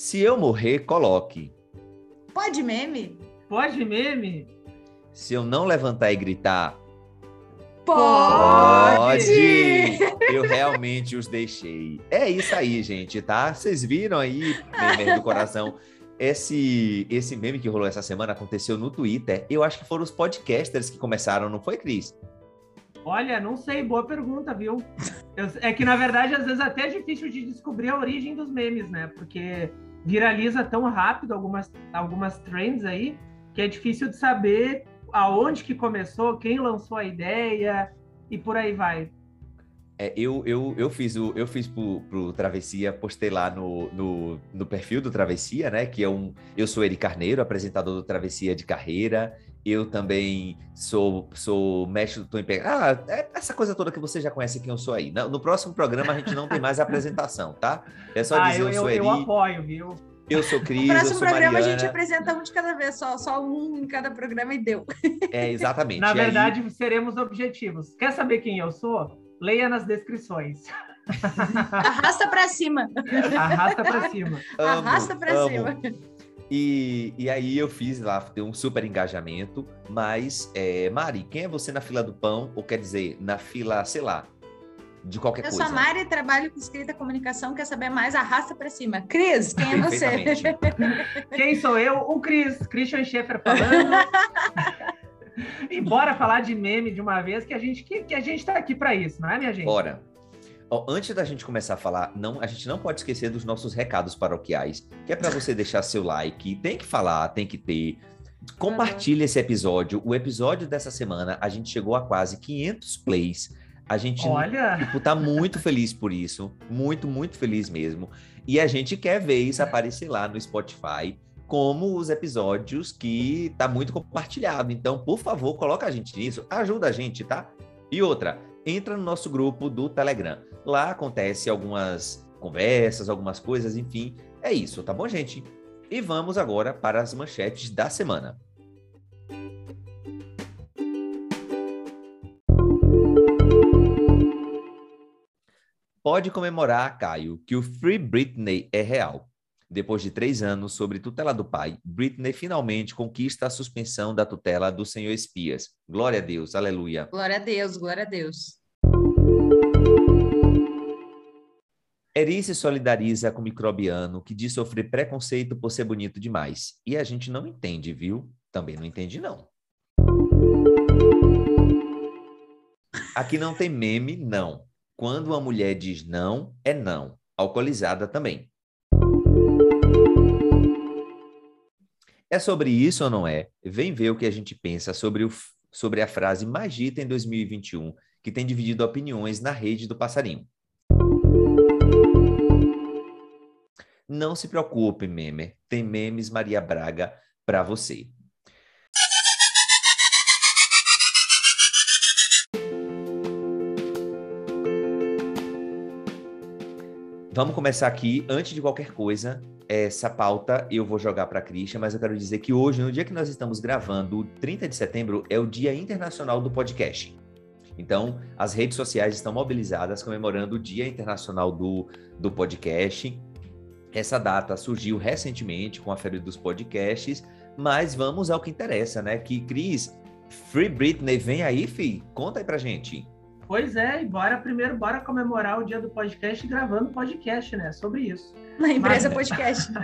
Se eu morrer, coloque. Pode meme? Pode meme? Se eu não levantar e gritar, Pode! Eu realmente os deixei. É isso aí, gente, tá? Vocês viram aí, meme do coração. Esse, esse meme que rolou essa semana aconteceu no Twitter. Eu acho que foram os podcasters que começaram, não foi, Cris? Olha, não sei, boa pergunta, viu? Eu- é que, na verdade, às vezes até é difícil de descobrir a origem dos memes, né? Porque viraliza tão rápido algumas, algumas trends aí, que é difícil de saber aonde que começou, quem lançou a ideia e por aí vai. É, eu, eu, eu fiz o eu fiz pro, pro Travessia, postei lá no, no, no perfil do Travessia, né? Que é um. Eu sou Eri Carneiro, apresentador do Travessia de Carreira. Eu também sou, sou mestre do Tom Pe... Ah, é essa coisa toda que você já conhece quem eu sou aí. No, no próximo programa a gente não tem mais apresentação, tá? É só ah, dizer eu, eu, eu, sou eu Eri, apoio, viu? eu sou Cris, No eu próximo programa a gente apresenta um de cada vez, só, só um em cada programa e deu. É, exatamente. Na E aí- verdade, seremos objetivos. Quer saber quem eu sou? Leia nas descrições. Arrasta pra cima. Arrasta pra cima. Amo, Arrasta pra amo. cima. E, e aí eu fiz lá, deu um super engajamento, mas, é, Mari, quem é você na fila do pão? Ou quer dizer, na fila, sei lá, de qualquer Eu sou coisa? a Mari, trabalho com escrita e comunicação, quer saber mais? Arrasta pra cima. Cris, quem é você? Quem sou eu? O Cris, Christian Schaeffer falando. e bora falar de meme de uma vez, que a gente que, que a gente tá aqui para isso, não é, minha gente? Bora. Ó, antes da gente começar a falar, não, a gente não pode esquecer dos nossos recados paroquiais, que é para você deixar seu like, tem que falar, tem que ter. Compartilhe esse episódio. O episódio dessa semana, a gente chegou a quase 500 plays. A gente Olha, Tipo, tá muito feliz por isso. Muito, muito feliz mesmo. E a gente quer ver isso aparecer lá no Spotify como os episódios que tá muito compartilhado. Então, por favor, coloca a gente nisso. Ajuda a gente, tá? E outra, entra no nosso grupo do Telegram. Lá acontece algumas conversas, algumas coisas, enfim. É isso, tá bom, gente? E vamos agora para as manchetes da semana. Pode comemorar, Caio, que o Free Britney é real. Depois de três anos sob tutela do pai, Britney finalmente conquista a suspensão da tutela do senhor Espias. Glória a Deus, aleluia. Glória a Deus, glória a Deus. Eri se solidariza com o microbiano que diz sofrer preconceito por ser bonito demais. E a gente não entende, viu? Também não entende, não. Aqui não tem meme, não. Quando uma mulher diz não, é não. Alcoolizada também. É sobre isso ou não é? Vem ver o que a gente pensa sobre, o, sobre a frase mais dita em 2021, que tem dividido opiniões na rede do passarinho. Não se preocupe, meme. Tem memes Maria Braga para você. Vamos começar aqui. Antes de qualquer coisa, essa pauta eu vou jogar para a Christian, mas eu quero dizer que hoje, no dia que nós estamos gravando, 30 de setembro, é o Dia Internacional do Podcast. Então, as redes sociais estão mobilizadas comemorando o Dia Internacional do, do Podcast. Essa data surgiu recentemente com a Feira dos Podcasts, mas vamos ao que interessa, né? Que, Cris, Free Britney, vem aí, fi? Conta aí pra gente. Pois é, e bora primeiro, bora comemorar o dia do podcast gravando podcast, né? Sobre isso. Na empresa Mas- podcast.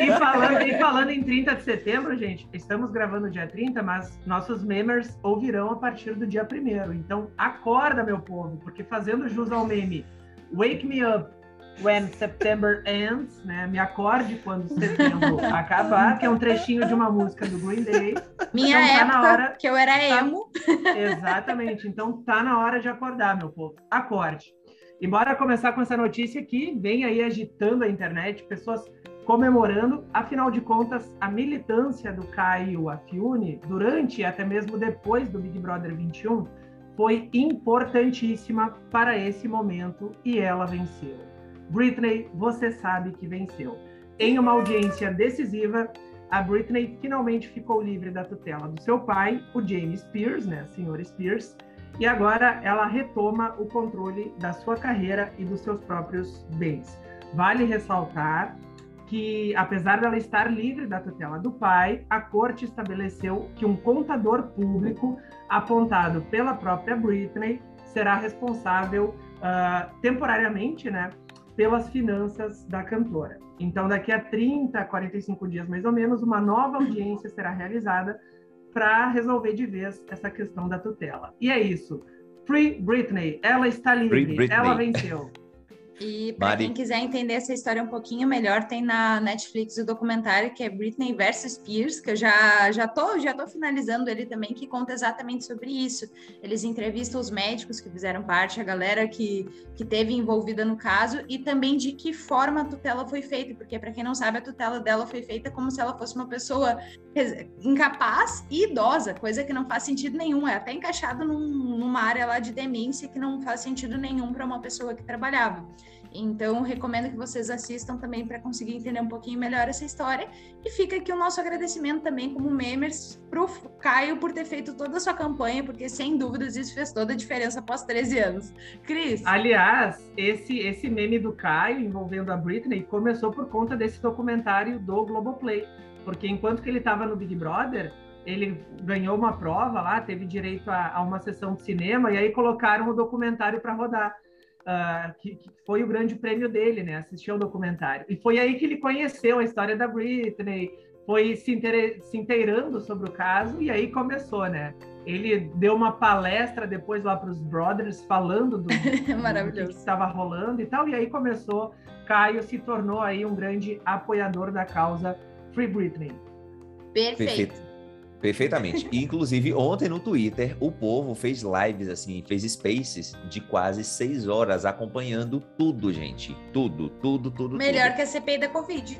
E falando, e falando em 30 de setembro, gente, estamos gravando dia 30, mas nossos memers ouvirão a partir do dia 1 Então, acorda, meu povo, porque fazendo jus ao meme Wake Me Up When September Ends, né? Me acorde quando setembro acabar, que é um trechinho de uma música do Green Day. Minha Então tá época, na hora- que eu era tá- emo. Exatamente. Então tá na hora de acordar, meu povo. Acorde. E bora começar com essa notícia que vem aí agitando a internet, pessoas comemorando. Afinal de contas, a militância do Caio Afiune, durante e até mesmo depois do Big Brother 21, foi importantíssima para esse momento e ela venceu. Britney, você sabe que venceu. Em uma audiência decisiva, a Britney finalmente ficou livre da tutela do seu pai, o James Spears, né, senhor Spears, e agora ela retoma o controle da sua carreira e dos seus próprios bens. Vale ressaltar que, apesar dela estar livre da tutela do pai, a corte estabeleceu que um contador público apontado pela própria Britney será responsável uh, temporariamente, né, pelas finanças da cantora. Então, daqui a 30, 45 dias mais ou menos, uma nova audiência será realizada para resolver de vez essa questão da tutela. E é isso. Free Britney, ela está livre, ela venceu. E para quem quiser entender essa história um pouquinho melhor, tem na Netflix o documentário que é Britney versus Spears, que eu já já tô já tô finalizando ele também, que conta exatamente sobre isso. Eles entrevistam os médicos que fizeram parte, a galera que que teve envolvida no caso e também de que forma a tutela foi feita, porque para quem não sabe, a tutela dela foi feita como se ela fosse uma pessoa incapaz e idosa, coisa que não faz sentido nenhum, é até encaixado num, numa área lá de demência que não faz sentido nenhum para uma pessoa que trabalhava. Então, recomendo que vocês assistam também para conseguir entender um pouquinho melhor essa história. E fica aqui o nosso agradecimento também, como memers, para o Caio por ter feito toda a sua campanha, porque sem dúvidas isso fez toda a diferença após 13 anos. Cris? Aliás, esse, esse meme do Caio envolvendo a Britney começou por conta desse documentário do Globoplay. Porque enquanto que ele estava no Big Brother, ele ganhou uma prova lá, teve direito a, a, uma sessão de cinema, e aí colocaram o documentário para rodar uh, que, que, foi o grande prêmio dele, né? Assistir ao documentário. E foi aí que ele conheceu a história da Britney, foi se, se inteirando sobre o caso, e aí começou, né? Ele deu uma palestra depois lá para os brothers, falando do, do que estava rolando e tal, e aí começou. Caio se tornou aí um grande apoiador da causa Free Britney. Perfeito. Perfeito. Perfeitamente. Inclusive, ontem no Twitter, o povo fez lives, assim, fez spaces de quase seis horas acompanhando tudo, gente. Tudo, tudo, tudo. Melhor tudo. que a CPI da Covid.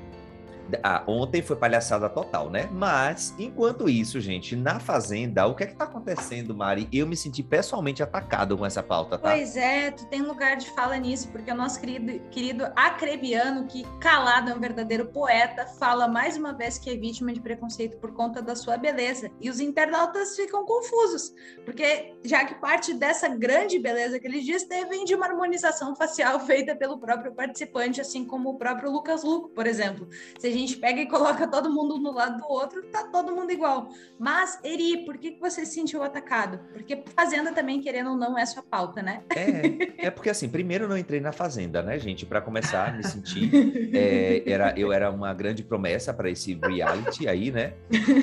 Ah, ontem foi palhaçada total, né? Mas, enquanto isso, gente, na Fazenda, o que é que tá acontecendo, Mari? Eu me senti pessoalmente atacado com essa pauta, tá? Pois é, tu tem lugar de fala nisso, porque o nosso querido, querido Acrebiano, que calado é um verdadeiro poeta, fala mais uma vez que é vítima de preconceito por conta da sua beleza. E os internautas ficam confusos, porque já que parte dessa grande beleza que ele diz vem de uma harmonização facial feita pelo próprio participante, assim como o próprio Lucas Luco, por exemplo. Se gente pega e coloca todo mundo no lado do outro, tá todo mundo igual. Mas, Eri, por que, que você se sentiu atacado? Porque Fazenda também, querendo ou não, é sua pauta, né? É, é porque assim, primeiro eu não entrei na Fazenda, né, gente? Para começar, me sentir. É, era, eu era uma grande promessa para esse reality aí, né?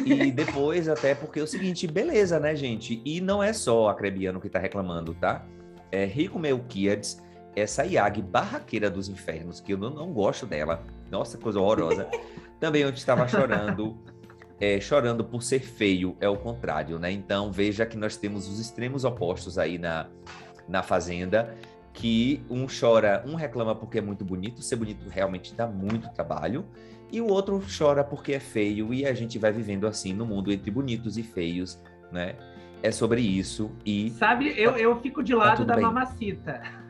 E depois, até porque é o seguinte, beleza, né, gente? E não é só a Crebiano que tá reclamando, tá? É Rico Melquiades, essa Iag barraqueira dos infernos, que eu não, não gosto dela nossa, coisa horrorosa. Também eu estava chorando, é, chorando por ser feio, é o contrário, né? Então veja que nós temos os extremos opostos aí na, na Fazenda, que um chora, um reclama porque é muito bonito, ser bonito realmente dá muito trabalho, e o outro chora porque é feio, e a gente vai vivendo assim no mundo entre bonitos e feios, né? É sobre isso e... Sabe, eu, eu fico de tá lado tá da bem. mamacita.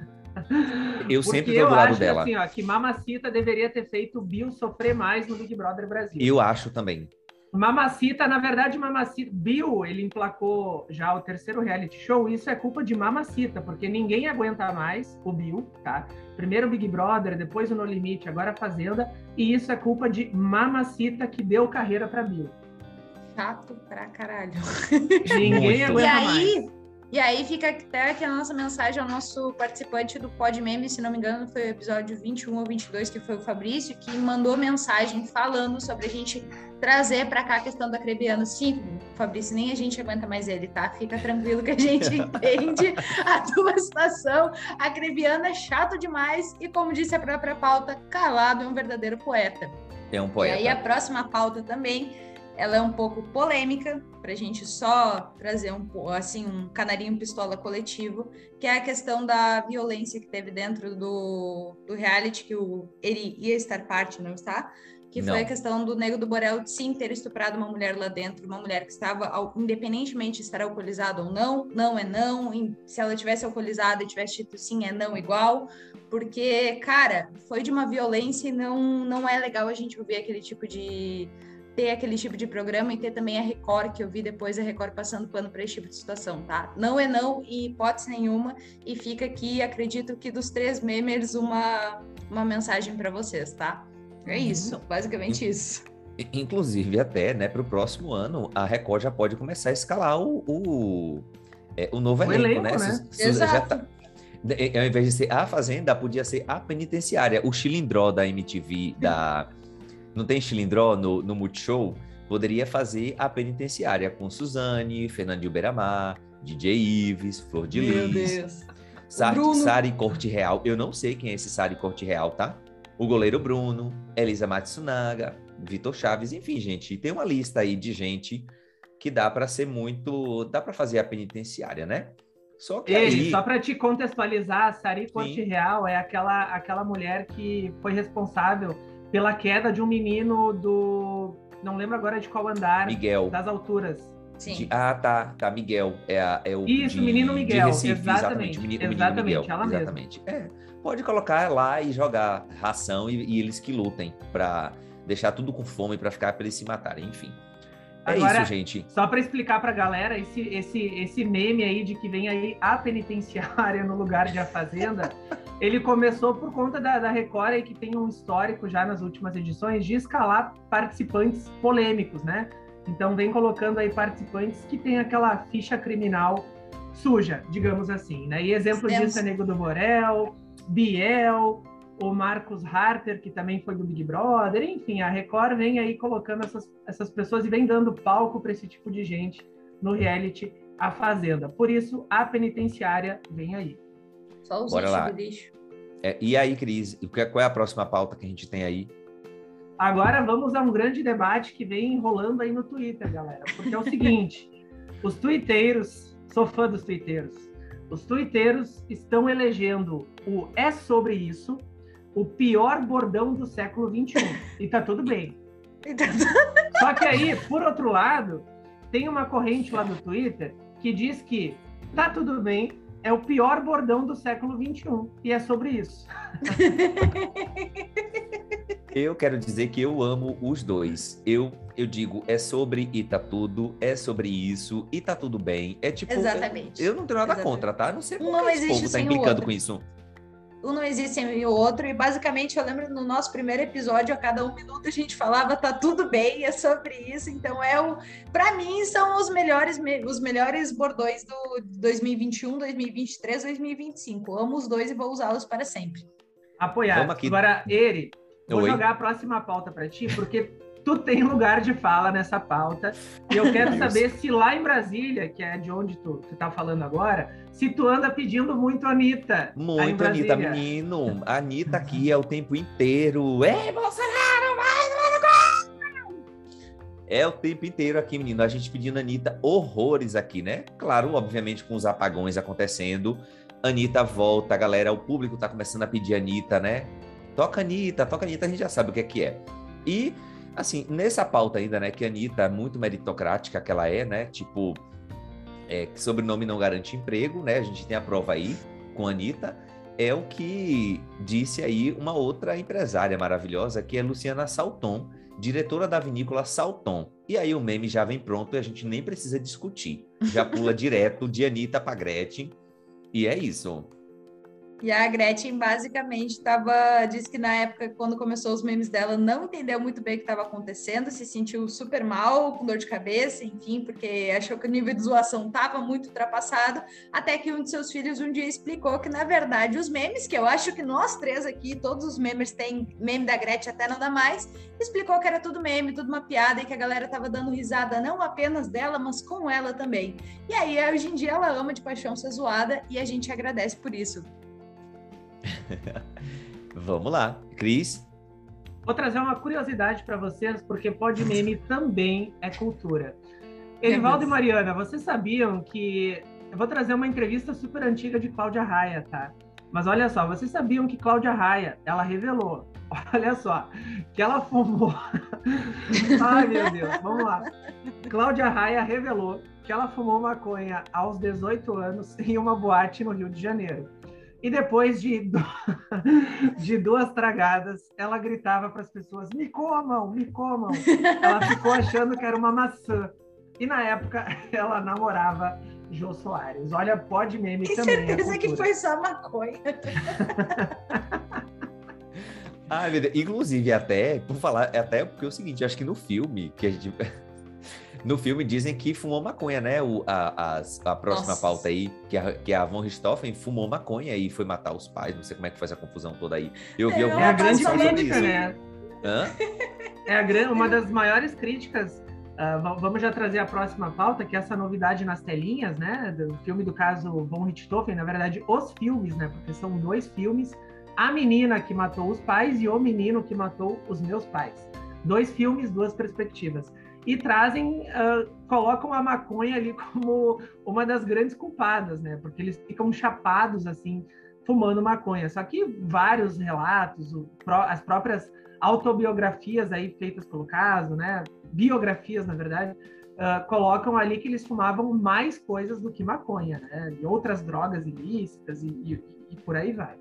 Eu sempre tô do lado dela. Assim, ó, que Mamacita deveria ter feito o Bill sofrer mais no Big Brother Brasil. Eu acho também. Mamacita, na verdade, Mamacita, Bill, ele emplacou já o terceiro reality show, isso é culpa de Mamacita, porque ninguém aguenta mais o Bill, tá? Primeiro Big Brother, depois o No Limite, agora a Fazenda, e isso é culpa de Mamacita que deu carreira para Bill. Chato pra caralho. Ninguém aguenta e aí, mais. E aí fica até que a nossa mensagem ao nosso participante do Pod Meme, se não me engano, foi o episódio 21 ou 22, que foi o Fabrício, que mandou mensagem falando sobre a gente trazer para cá a questão do acrebiano. Sim, Fabrício, nem a gente aguenta mais ele, tá? Fica tranquilo que a gente entende a tua situação. Acrebiano é chato demais e, como disse a própria pauta, calado é um verdadeiro poeta. É um poeta. E aí a próxima pauta também ela é um pouco polêmica, para a gente só trazer um, assim, um canarinho pistola coletivo, que é a questão da violência que teve dentro do, do reality, que o, ele ia estar parte, não está? Que não. foi a questão do Nego do Borel sim ter estuprado uma mulher lá dentro, uma mulher que estava, independentemente de estar alcoolizada ou não, não é não, se ela tivesse alcoolizada e tivesse dito sim é não igual, porque, cara, foi de uma violência e não, não é legal a gente ouvir aquele tipo de ter aquele tipo de programa e ter também a Record, que eu vi depois a Record passando pano para esse tipo de situação, tá? Não é não e hipótese nenhuma. E fica aqui, acredito que dos três memers, uma, uma mensagem para vocês, tá? É isso, basicamente isso. Inclusive, até né, para o próximo ano, a Record já pode começar a escalar o, o, é, o novo o elenco, elenco, né? né? Exato. Já tá, ao invés de ser a Fazenda, podia ser a penitenciária. O Chilindró da MTV, da. Não tem Chilindró no, no Multishow? Poderia fazer a penitenciária com Suzane, Fernandinho Beiramar, DJ Ives, Flor de Meu Lis. Deus. Sari, Sari Corte Real. Eu não sei quem é esse Sari Corte Real, tá? O goleiro Bruno, Elisa Matsunaga, Vitor Chaves, enfim, gente, tem uma lista aí de gente que dá para ser muito, dá para fazer a penitenciária, né? Só que Ele, aí... só para te contextualizar, a Sari Corte Real é aquela aquela mulher que foi responsável pela queda de um menino do não lembro agora de qual andar Miguel. das alturas. Sim. De, ah, tá, tá, Miguel. É, a, é o Isso, de, menino Miguel. Recife, exatamente. Menino, exatamente, Miguel, ela exatamente. É, pode colocar lá e jogar ração e, e eles que lutem para deixar tudo com fome para ficar para eles se matarem, enfim. É Agora, isso, gente. Só para explicar para a galera, esse, esse, esse meme aí de que vem aí a penitenciária no lugar de a fazenda, ele começou por conta da, da Record aí, que tem um histórico já nas últimas edições de escalar participantes polêmicos, né? Então vem colocando aí participantes que tem aquela ficha criminal suja, digamos assim, né? E exemplo Temos... disso é Nego do Borel, Biel, o Marcos Harter, que também foi do Big Brother, enfim, a Record vem aí colocando essas, essas pessoas e vem dando palco para esse tipo de gente no reality A Fazenda. Por isso, a penitenciária vem aí. Só os Bora lá. lixo. É, e aí, Cris, qual é a próxima pauta que a gente tem aí? Agora vamos a um grande debate que vem rolando aí no Twitter, galera. Porque é o seguinte: os twitteiros, sou fã dos twitteiros, os twitteiros estão elegendo o É Sobre Isso, o pior bordão do século XXI. E tá tudo bem. Só que aí, por outro lado, tem uma corrente lá no Twitter que diz que tá tudo bem, é o pior bordão do século XXI. E é sobre isso. Eu quero dizer que eu amo os dois. Eu, eu digo, é sobre e tá tudo, é sobre isso e tá tudo bem. É tipo. Exatamente. Eu, eu não tenho nada Exatamente. contra, tá? Não sei como esse povo tá implicando com isso um não existe sem o outro, e basicamente eu lembro no nosso primeiro episódio, a cada um minuto a gente falava, tá tudo bem, é sobre isso, então é o, para mim são os melhores, os melhores bordões do 2021, 2023, 2025, amo os dois e vou usá-los para sempre. Apoiado. Agora, Eri, vou Oi. jogar a próxima pauta para ti, porque tu tem lugar de fala nessa pauta. E eu quero saber se lá em Brasília, que é de onde tu, tu tá falando agora, se tu anda pedindo muito Anitta. Muito Anitta, menino. A Anitta aqui é o tempo inteiro. Ei, Bolsonaro, vai, É o tempo inteiro aqui, menino. A gente pedindo Anitta horrores aqui, né? Claro, obviamente, com os apagões acontecendo. Anitta volta, galera. O público tá começando a pedir Anitta, né? Toca Anitta, toca Anitta, a gente já sabe o que é que é. E Assim, nessa pauta ainda, né, que a Anitta é muito meritocrática que ela é, né? Tipo, é, que sobrenome não garante emprego, né? A gente tem a prova aí com a Anitta. É o que disse aí uma outra empresária maravilhosa, que é Luciana Salton, diretora da vinícola Salton. E aí o meme já vem pronto e a gente nem precisa discutir. Já pula direto de Anitta para Gretchen. E é isso. E a Gretchen basicamente estava, disse que na época, quando começou os memes dela, não entendeu muito bem o que estava acontecendo, se sentiu super mal, com dor de cabeça, enfim, porque achou que o nível de zoação estava muito ultrapassado, até que um de seus filhos um dia explicou que, na verdade, os memes, que eu acho que nós três aqui, todos os memes têm meme da Gretchen até não dá mais, explicou que era tudo meme, tudo uma piada e que a galera estava dando risada não apenas dela, mas com ela também. E aí, hoje em dia, ela ama de paixão ser zoada e a gente agradece por isso. Vamos lá. Cris? Vou trazer uma curiosidade para vocês, porque pode meme também é cultura. Elivaldo e Mariana, vocês sabiam que. Eu vou trazer uma entrevista super antiga de Cláudia Raia, tá? Mas olha só, vocês sabiam que Cláudia Raia, ela revelou, olha só, que ela fumou. Ai, meu Deus, vamos lá. Cláudia Raia revelou que ela fumou maconha aos 18 anos em uma boate no Rio de Janeiro. E depois de, de duas tragadas, ela gritava para as pessoas: me comam, me comam. Ela ficou achando que era uma maçã. E na época ela namorava Jô Soares. Olha, pode meme Tem também. certeza que foi só maconha. Deus. Inclusive, até, por falar, até porque é o seguinte, acho que no filme, que a gente. No filme dizem que fumou maconha, né? O, a, a, a próxima Nossa. pauta aí, que a, que a Von Richthofen fumou maconha e foi matar os pais. Não sei como é que faz a confusão toda aí. Eu vi é, é a grande crítica, né? Hã? É a, uma das maiores críticas Uh, vamos já trazer a próxima pauta, que é essa novidade nas telinhas, né? Do filme do caso Von Richthofen, na verdade, os filmes, né? Porque são dois filmes. A menina que matou os pais e o menino que matou os meus pais. Dois filmes, duas perspectivas. E trazem, uh, colocam a maconha ali como uma das grandes culpadas, né? Porque eles ficam chapados, assim, fumando maconha. Só que vários relatos, o, as próprias autobiografias aí feitas pelo caso, né? biografias, na verdade, uh, colocam ali que eles fumavam mais coisas do que maconha, né? E outras drogas ilícitas e, e, e por aí vai.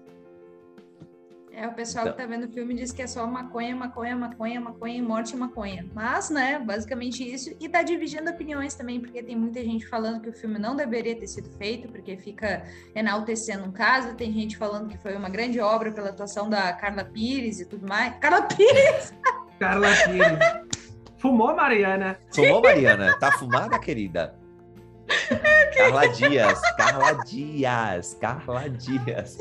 É, o pessoal então... que tá vendo o filme diz que é só maconha, maconha, maconha, maconha e morte e maconha. Mas, né, basicamente isso. E tá dividindo opiniões também, porque tem muita gente falando que o filme não deveria ter sido feito, porque fica enaltecendo um caso. Tem gente falando que foi uma grande obra pela atuação da Carla Pires e tudo mais. Carla Pires! Carla Pires! Fumou, Mariana? Fumou, Mariana? Tá fumada, querida? Carla Dias, Carla Dias, Carla Dias.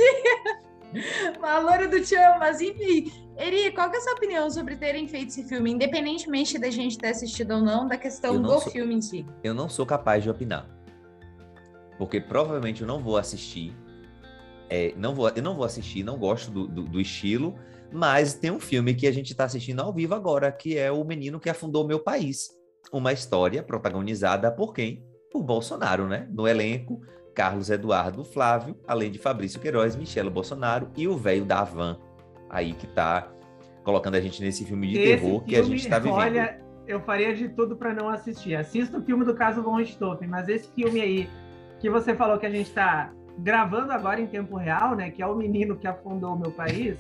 Valor do Tchan, mas enfim. Eri, qual que é a sua opinião sobre terem feito esse filme, independentemente da gente ter assistido ou não, da questão do sou, filme em si? Eu não sou capaz de opinar. Porque provavelmente eu não vou assistir. É, não vou, eu não vou assistir, não gosto do, do, do estilo. Mas tem um filme que a gente está assistindo ao vivo agora, que é O Menino que Afundou Meu País. Uma história protagonizada por quem? Por Bolsonaro, né? No elenco, Carlos Eduardo Flávio, além de Fabrício Queiroz, Michelo Bolsonaro e o velho da Van, aí que está colocando a gente nesse filme de Esse terror filme, que a gente está vivendo. Olha, eu faria de tudo para não assistir. Assista o filme do caso Von Richthofen, mas esse filme aí que você falou que a gente está gravando agora em tempo real, né? Que é o menino que afundou o meu país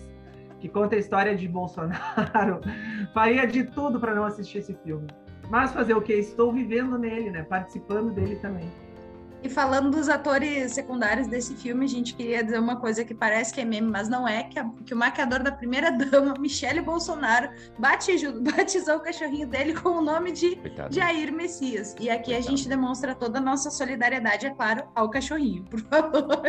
que conta a história de Bolsonaro, faria de tudo para não assistir esse filme. Mas fazer o que? Estou vivendo nele, né? Participando dele também. E falando dos atores secundários desse filme, a gente queria dizer uma coisa que parece que é meme, mas não é, que, a, que o maquiador da primeira dama, Michele Bolsonaro, batizou, batizou o cachorrinho dele com o nome de Coitado. Jair Messias. E aqui Coitado. a gente demonstra toda a nossa solidariedade, é claro, ao cachorrinho, por favor.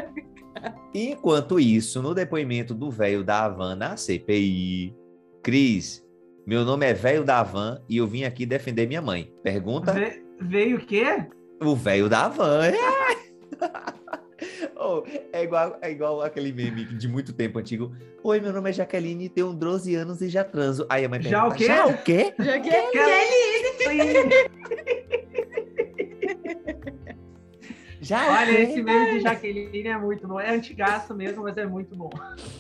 Enquanto isso, no depoimento do velho da Havana, a CPI, Cris, meu nome é velho da Havan e eu vim aqui defender minha mãe. Pergunta? Ve veio o quê? O velho da van. É. oh, é, igual, é igual aquele meme de muito tempo antigo. Oi, meu nome é Jaqueline, tenho 12 anos e já transo. Aí a mãe pergunta, já o quê? Já o quê? Jaqueline! Já Olha, esse meme de Jaqueline é muito bom. É antigaço mesmo, mas é muito bom.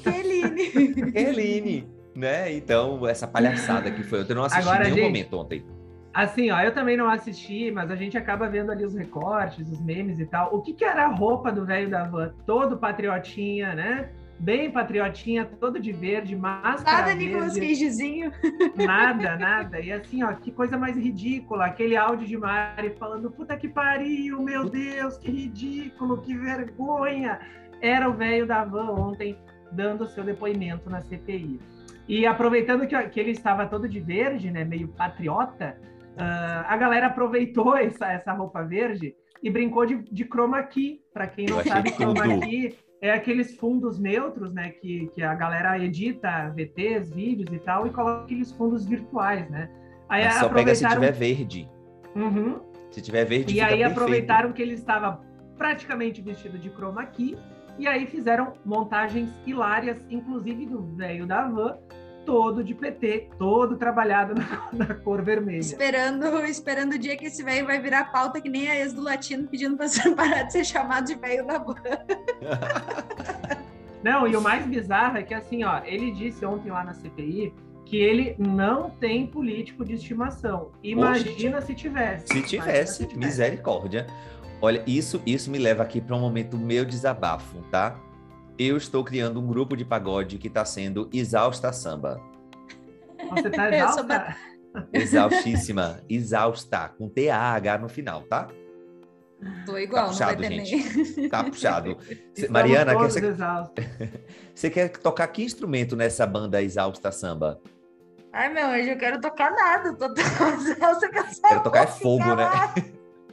Jaqueline! Jaqueline! Né? Então, essa palhaçada que foi. Eu não assisti Agora, nenhum gente, momento ontem. Assim, ó, eu também não assisti, mas a gente acaba vendo ali os recortes, os memes e tal. O que, que era a roupa do velho da van? Todo patriotinha, né? Bem patriotinha, todo de verde, máscara Nada verde. Nicolas Cagezinho. Nada, nada. E assim, ó, que coisa mais ridícula. Aquele áudio de Mari falando, puta que pariu, meu Deus, que ridículo, que vergonha. Era o velho da van ontem dando seu depoimento na CPI. E aproveitando que, que ele estava todo de verde, né, meio patriota, Uh, a galera aproveitou essa, essa roupa verde e brincou de, de chroma key. Para quem não sabe, chroma key é aqueles fundos neutros, né? Que, que a galera edita VTs, vídeos e tal, e coloca aqueles fundos virtuais, né? Aí Mas só pega se tiver verde. Uhum. Se tiver verde, E aí aproveitaram que ele estava praticamente vestido de chroma key, e aí fizeram montagens hilárias, inclusive do velho da van, todo de PT, todo trabalhado na, na, cor vermelha. Esperando, esperando o dia que esse velho vai virar pauta que nem a ex do latino pedindo para parar de ser chamado de velho da van. Não, e o mais bizarro é que assim, ó, ele disse ontem lá na CPI que ele não tem político de estimação. Imagina Oxe, se tivesse. Se tivesse, se tivesse, misericórdia. Olha, isso, isso me leva aqui para um momento meu desabafo, tá? Eu estou criando um grupo de pagode que está sendo Exausta Samba. Você está exausta? Exaustíssima, exausta, com T-A-H no final, tá? Tô igual, tá puxado, gente. Nem. Tá puxado. Mariana, quer você... você quer tocar que instrumento nessa banda Exausta Samba? Ai, meu anjo, eu quero tocar nada. Tô Quero tocar é fogo, né?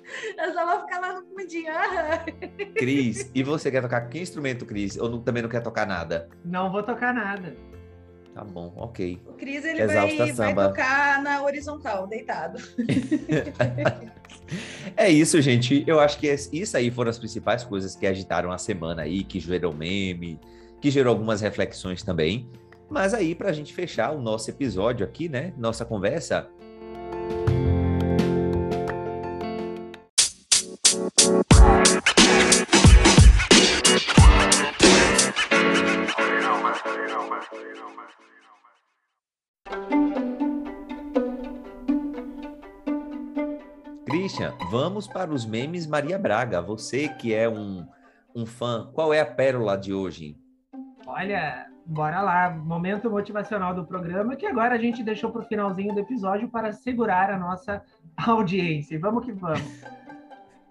Eu só vou ficar lá no fundinho. Cris, e você quer tocar que instrumento, Cris? Ou não, também não quer tocar nada? Não vou tocar nada. Tá bom, ok. O Cris, ele vai, vai, tocar na horizontal, deitado. é isso, gente. Eu acho que isso aí foram as principais coisas que agitaram a semana aí, que gerou meme, que gerou algumas reflexões também. Mas aí, para a gente fechar o nosso episódio aqui, né? Nossa conversa. Christian, vamos para os memes Maria Braga. Você que é um, um fã, qual é a pérola de hoje? Olha, bora lá, momento motivacional do programa, que agora a gente deixou para o finalzinho do episódio para segurar a nossa audiência. Vamos que vamos.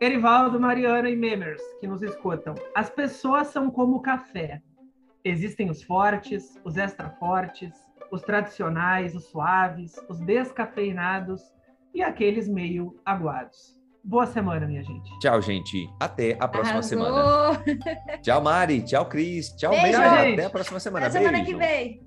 Erivaldo, Mariana e Memers, que nos escutam. As pessoas são como café. Existem os fortes, os extra fortes, os tradicionais, os suaves, os descafeinados e aqueles meio aguados. Boa semana, minha gente. Tchau, gente. Até a próxima Arrasou. semana. Tchau, Mari. Tchau, Cris. Tchau, Beijo. Até a próxima semana. Até semana que vem.